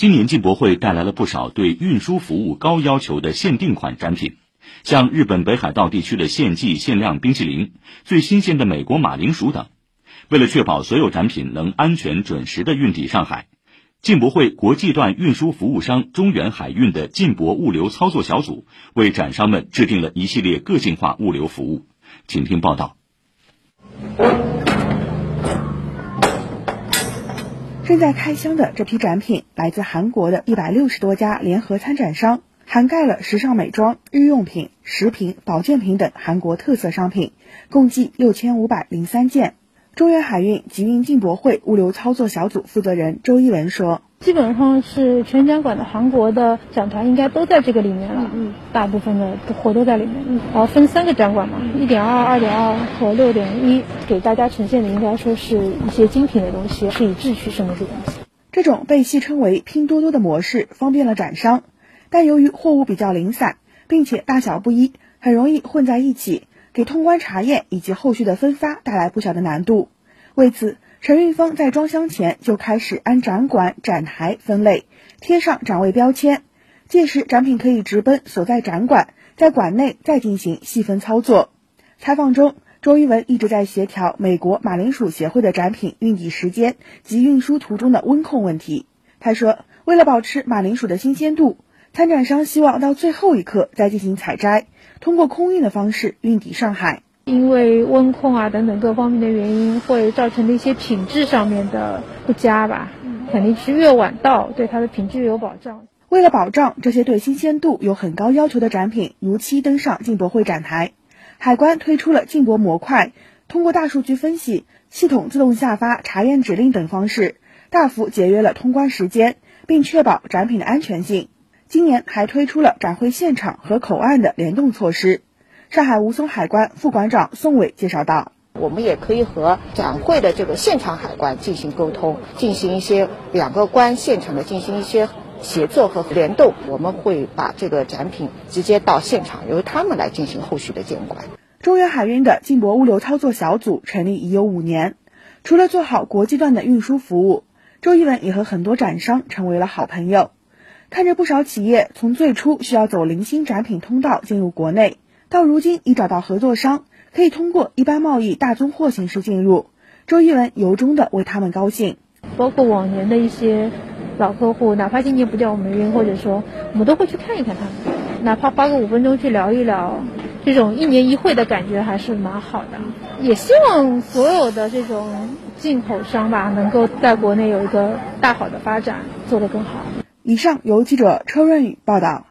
今年进博会带来了不少对运输服务高要求的限定款展品，像日本北海道地区的献祭限量冰淇淋、最新鲜的美国马铃薯等。为了确保所有展品能安全准时的运抵上海，进博会国际段运输服务商中远海运的进博物流操作小组为展商们制定了一系列个性化物流服务。请听报道。正在开箱的这批展品来自韩国的一百六十多家联合参展商，涵盖了时尚美妆、日用品、食品、保健品等韩国特色商品，共计六千五百零三件。中远海运集运进博会物流操作小组负责人周一文说：“基本上是全展馆的韩国的展团应该都在这个里面了，嗯，大部分的货都在里面。嗯，然后分三个展馆嘛，一点二、二点二和六点一，给大家呈现的应该说是一些精品的东西，是以质取胜的这东西。这种被戏称为拼多多的模式，方便了展商，但由于货物比较零散，并且大小不一，很容易混在一起。”给通关查验以及后续的分发带来不小的难度。为此，陈运峰在装箱前就开始按展馆、展台分类，贴上展位标签。届时，展品可以直奔所在展馆，在馆内再进行细分操作。采访中，周一文一直在协调美国马铃薯协会的展品运抵时间及运输途中的温控问题。他说：“为了保持马铃薯的新鲜度。”参展商希望到最后一刻再进行采摘，通过空运的方式运抵上海。因为温控啊等等各方面的原因，会造成的一些品质上面的不佳吧。肯定是越晚到，对它的品质有保障。为了保障这些对新鲜度有很高要求的展品如期登上进博会展台，海关推出了进博模块，通过大数据分析、系统自动下发查验指令等方式，大幅节约了通关时间，并确保展品的安全性。今年还推出了展会现场和口岸的联动措施。上海吴淞海关副馆长宋伟介绍道：“我们也可以和展会的这个现场海关进行沟通，进行一些两个关现场的进行一些协作和联动。我们会把这个展品直接到现场，由他们来进行后续的监管。”中远海运的进博物流操作小组成立已有五年，除了做好国际段的运输服务，周一文也和很多展商成为了好朋友。看着不少企业从最初需要走零星展品通道进入国内，到如今已找到合作商，可以通过一般贸易大宗货形式进入。周一文由衷的为他们高兴。包括往年的一些老客户，哪怕今年不叫我们运，或者说我们都会去看一看他们，哪怕花个五分钟去聊一聊，这种一年一会的感觉还是蛮好的。也希望所有的这种进口商吧，能够在国内有一个大好的发展，做得更好。以上由记者车润宇报道。